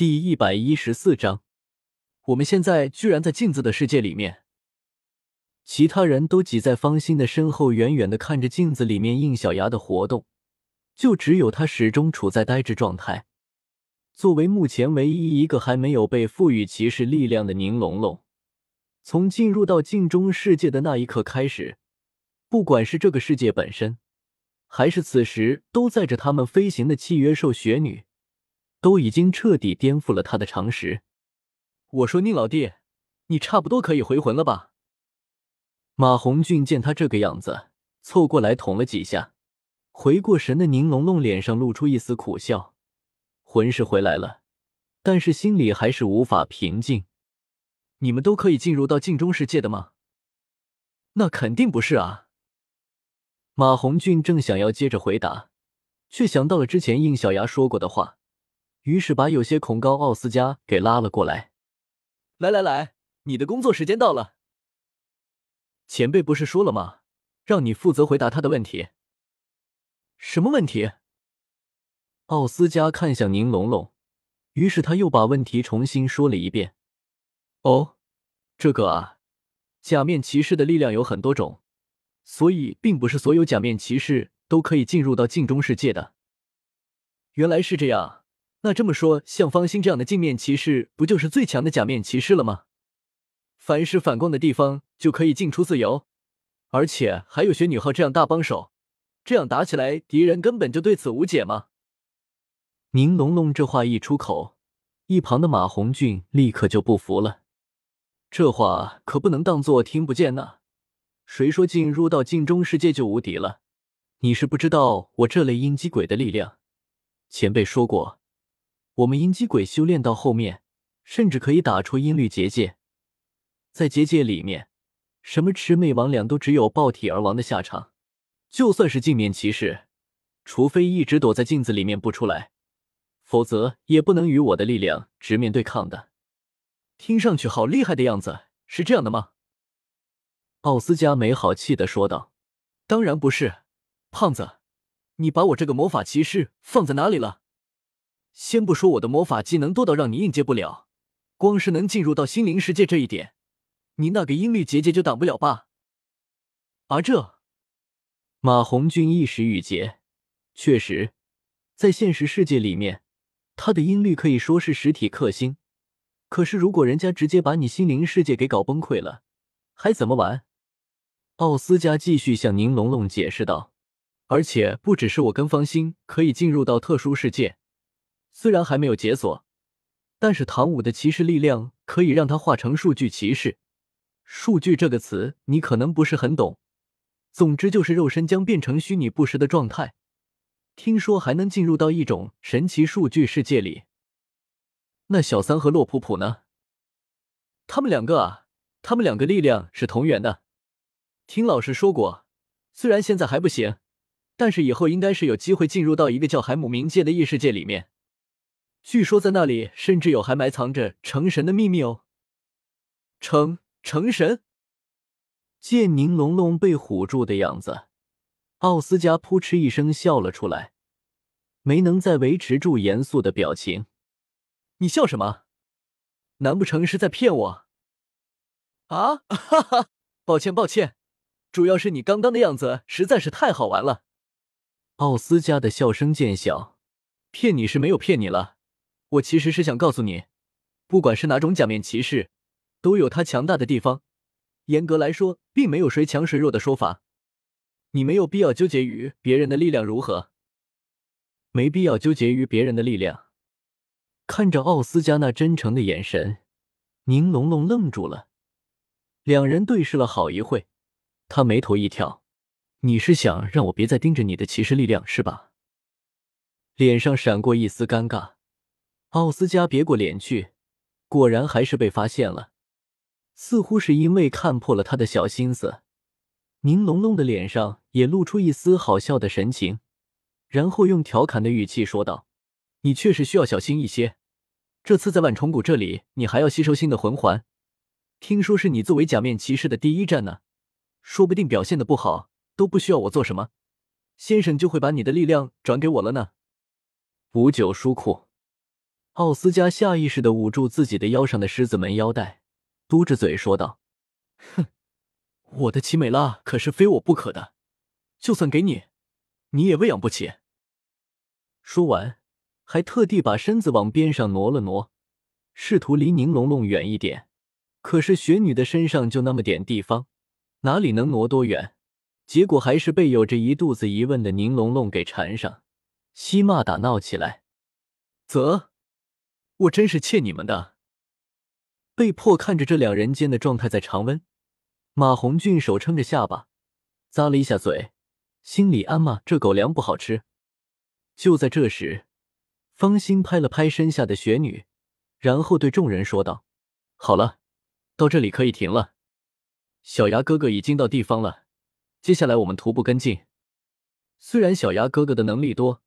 第一百一十四章，我们现在居然在镜子的世界里面。其他人都挤在方心的身后，远远的看着镜子里面应小牙的活动，就只有他始终处在呆滞状态。作为目前唯一一个还没有被赋予骑士力量的宁龙龙，从进入到镜中世界的那一刻开始，不管是这个世界本身，还是此时都载着他们飞行的契约兽雪女。都已经彻底颠覆了他的常识。我说宁老弟，你差不多可以回魂了吧？马红俊见他这个样子，凑过来捅了几下。回过神的宁龙龙脸上露出一丝苦笑，魂是回来了，但是心里还是无法平静。你们都可以进入到镜中世界的吗？那肯定不是啊。马红俊正想要接着回答，却想到了之前应小牙说过的话。于是把有些恐高奥斯加给拉了过来。来来来，你的工作时间到了。前辈不是说了吗？让你负责回答他的问题。什么问题？奥斯加看向宁龙龙，于是他又把问题重新说了一遍。哦，这个啊，假面骑士的力量有很多种，所以并不是所有假面骑士都可以进入到镜中世界的。原来是这样。那这么说，像方心这样的镜面骑士，不就是最强的假面骑士了吗？凡是反光的地方就可以进出自由，而且还有雪女号这样大帮手，这样打起来，敌人根本就对此无解吗？宁龙龙这话一出口，一旁的马红俊立刻就不服了。这话可不能当做听不见呐！谁说进入到镜中世界就无敌了？你是不知道我这类阴机鬼的力量。前辈说过。我们阴机鬼修炼到后面，甚至可以打出音律结界，在结界里面，什么魑魅魍魉都只有爆体而亡的下场。就算是镜面骑士，除非一直躲在镜子里面不出来，否则也不能与我的力量直面对抗的。听上去好厉害的样子，是这样的吗？奥斯加没好气的说道：“当然不是，胖子，你把我这个魔法骑士放在哪里了？”先不说我的魔法技能多到让你应接不了，光是能进入到心灵世界这一点，你那个音律结界就挡不了吧？而这，马红俊一时语结。确实，在现实世界里面，他的音律可以说是实体克星。可是，如果人家直接把你心灵世界给搞崩溃了，还怎么玩？奥斯加继续向宁龙龙解释道：“而且，不只是我跟方心可以进入到特殊世界。”虽然还没有解锁，但是唐舞的骑士力量可以让他化成数据骑士。数据这个词你可能不是很懂，总之就是肉身将变成虚拟不实的状态。听说还能进入到一种神奇数据世界里。那小三和洛普普呢？他们两个啊，他们两个力量是同源的。听老师说过，虽然现在还不行，但是以后应该是有机会进入到一个叫海姆冥界的异世界里面。据说在那里甚至有还埋藏着成神的秘密哦。成成神？见宁龙龙被唬住的样子，奥斯加扑哧一声笑了出来，没能再维持住严肃的表情。你笑什么？难不成是在骗我？啊 哈哈！抱歉抱歉，主要是你刚刚的样子实在是太好玩了。奥斯加的笑声渐小，骗你是没有骗你了。我其实是想告诉你，不管是哪种假面骑士，都有他强大的地方。严格来说，并没有谁强谁弱的说法。你没有必要纠结于别人的力量如何，没必要纠结于别人的力量。看着奥斯加那真诚的眼神，宁龙龙愣住了。两人对视了好一会，他眉头一挑：“你是想让我别再盯着你的骑士力量是吧？”脸上闪过一丝尴尬。奥斯加别过脸去，果然还是被发现了。似乎是因为看破了他的小心思，宁龙龙的脸上也露出一丝好笑的神情，然后用调侃的语气说道：“你确实需要小心一些。这次在万重谷这里，你还要吸收新的魂环。听说是你作为假面骑士的第一战呢，说不定表现的不好，都不需要我做什么，先生就会把你的力量转给我了呢。”五九书库。奥斯加下意识的捂住自己的腰上的狮子门腰带，嘟着嘴说道：“哼，我的奇美拉可是非我不可的，就算给你，你也喂养不起。”说完，还特地把身子往边上挪了挪，试图离宁龙龙远一点。可是雪女的身上就那么点地方，哪里能挪多远？结果还是被有着一肚子疑问的宁龙龙给缠上，嬉骂打闹起来。啧，我真是欠你们的！被迫看着这两人间的状态在常温，马红俊手撑着下巴，咂了一下嘴，心里暗骂：这狗粮不好吃。就在这时，方心拍了拍身下的雪女，然后对众人说道：“好了。”到这里可以停了，小牙哥哥已经到地方了，接下来我们徒步跟进。虽然小牙哥哥的能力多，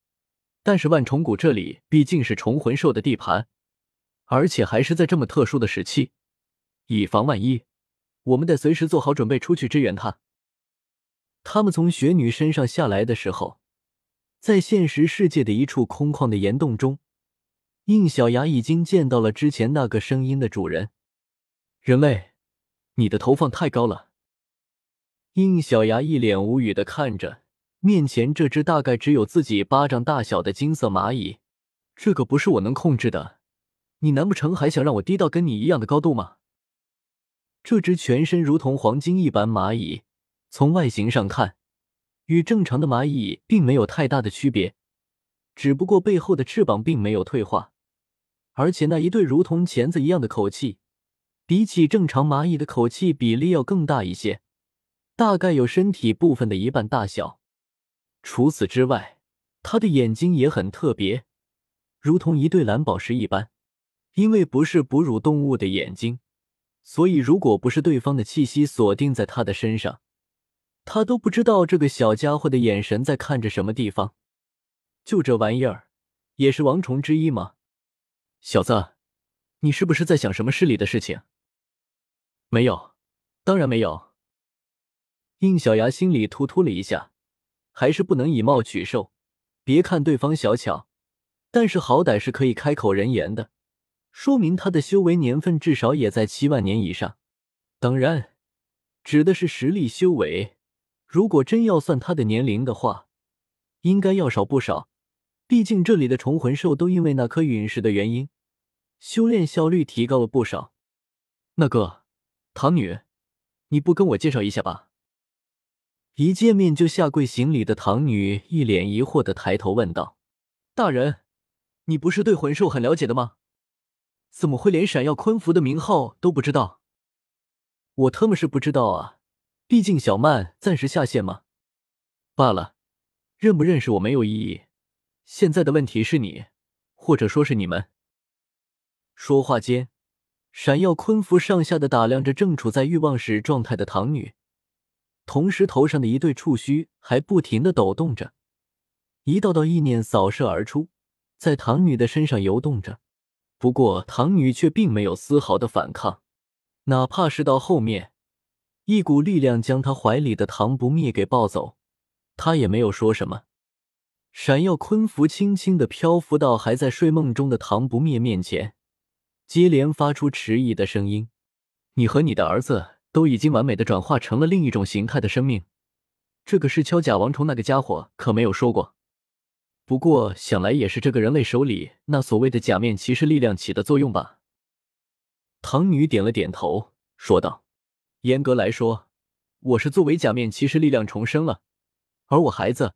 但是万重谷这里毕竟是虫魂兽的地盘，而且还是在这么特殊的时期，以防万一，我们得随时做好准备出去支援他。他们从雪女身上下来的时候，在现实世界的一处空旷的岩洞中，应小牙已经见到了之前那个声音的主人。人类，你的头放太高了。应小牙一脸无语的看着面前这只大概只有自己巴掌大小的金色蚂蚁，这个不是我能控制的。你难不成还想让我低到跟你一样的高度吗？这只全身如同黄金一般蚂蚁，从外形上看，与正常的蚂蚁并没有太大的区别，只不过背后的翅膀并没有退化，而且那一对如同钳子一样的口气。比起正常蚂蚁的口气比例要更大一些，大概有身体部分的一半大小。除此之外，它的眼睛也很特别，如同一对蓝宝石一般。因为不是哺乳动物的眼睛，所以如果不是对方的气息锁定在他的身上，他都不知道这个小家伙的眼神在看着什么地方。就这玩意儿，也是王虫之一吗？小子，你是不是在想什么失礼的事情？没有，当然没有。应小牙心里突突了一下，还是不能以貌取兽。别看对方小巧，但是好歹是可以开口人言的，说明他的修为年份至少也在七万年以上。当然，指的是实力修为。如果真要算他的年龄的话，应该要少不少。毕竟这里的虫魂兽都因为那颗陨石的原因，修炼效率提高了不少。那个。唐女，你不跟我介绍一下吧？一见面就下跪行礼的唐女一脸疑惑的抬头问道：“大人，你不是对魂兽很了解的吗？怎么会连闪耀昆符的名号都不知道？”我特么是不知道啊，毕竟小曼暂时下线嘛。罢了，认不认识我没有意义，现在的问题是你，或者说是你们。说话间。闪耀昆符上下的打量着正处在欲望时状态的唐女，同时头上的一对触须还不停的抖动着，一道道意念扫射而出，在唐女的身上游动着。不过唐女却并没有丝毫的反抗，哪怕是到后面，一股力量将她怀里的唐不灭给抱走，她也没有说什么。闪耀昆符轻轻的漂浮到还在睡梦中的唐不灭面前。接连发出迟疑的声音：“你和你的儿子都已经完美的转化成了另一种形态的生命，这个是敲甲王虫那个家伙可没有说过。不过想来也是这个人类手里那所谓的假面骑士力量起的作用吧。”唐女点了点头，说道：“严格来说，我是作为假面骑士力量重生了，而我孩子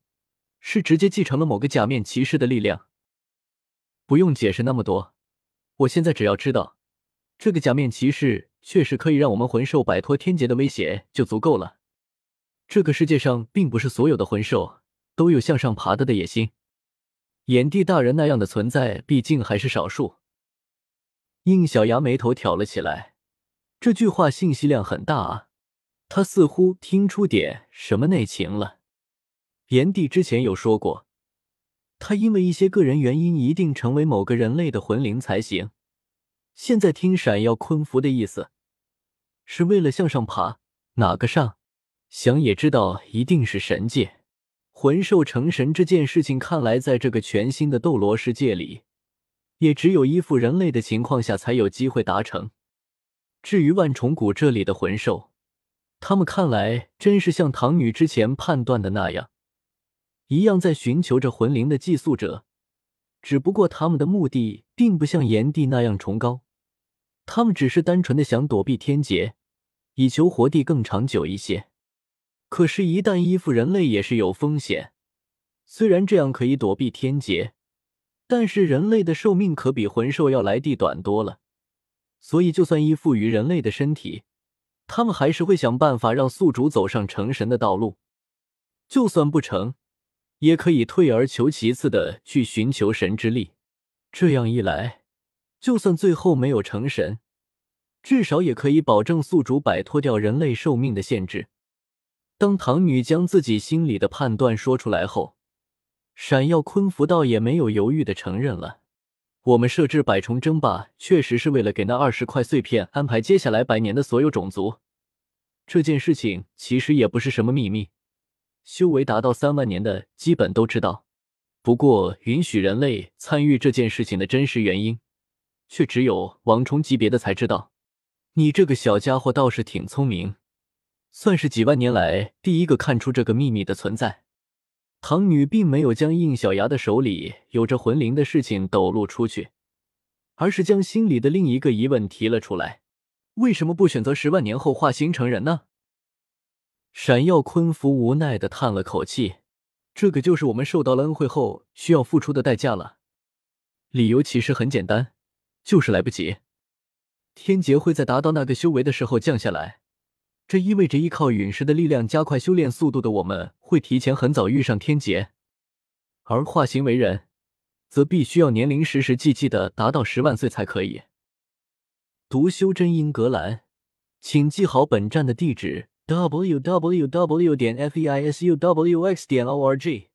是直接继承了某个假面骑士的力量。不用解释那么多。”我现在只要知道，这个假面骑士确实可以让我们魂兽摆脱天劫的威胁就足够了。这个世界上并不是所有的魂兽都有向上爬的的野心，炎帝大人那样的存在毕竟还是少数。应小牙眉头挑了起来，这句话信息量很大啊，他似乎听出点什么内情了。炎帝之前有说过。他因为一些个人原因，一定成为某个人类的魂灵才行。现在听闪耀昆符的意思，是为了向上爬。哪个上？想也知道，一定是神界。魂兽成神这件事情，看来在这个全新的斗罗世界里，也只有依附人类的情况下才有机会达成。至于万重谷这里的魂兽，他们看来真是像唐女之前判断的那样，一样在寻求着魂灵的寄宿者。只不过他们的目的并不像炎帝那样崇高，他们只是单纯的想躲避天劫，以求活地更长久一些。可是，一旦依附人类也是有风险。虽然这样可以躲避天劫，但是人类的寿命可比魂兽要来地短多了。所以，就算依附于人类的身体，他们还是会想办法让宿主走上成神的道路。就算不成，也可以退而求其次的去寻求神之力。这样一来，就算最后没有成神，至少也可以保证宿主摆脱掉人类寿命的限制。当唐女将自己心里的判断说出来后，闪耀昆福倒也没有犹豫的承认了。我们设置百重争霸，确实是为了给那二十块碎片安排接下来百年的所有种族。这件事情其实也不是什么秘密。修为达到三万年的基本都知道，不过允许人类参与这件事情的真实原因，却只有王冲级别的才知道。你这个小家伙倒是挺聪明，算是几万年来第一个看出这个秘密的存在。唐女并没有将应小牙的手里有着魂灵的事情抖露出去，而是将心里的另一个疑问提了出来：为什么不选择十万年后化形成人呢？闪耀昆福无奈的叹了口气，这个就是我们受到了恩惠后需要付出的代价了。理由其实很简单，就是来不及。天劫会在达到那个修为的时候降下来，这意味着依靠陨石的力量加快修炼速度的我们会提前很早遇上天劫，而化形为人，则必须要年龄实实际际的达到十万岁才可以。读修真英格兰，请记好本站的地址。w w w. 点 f e i s u w x 点 o r g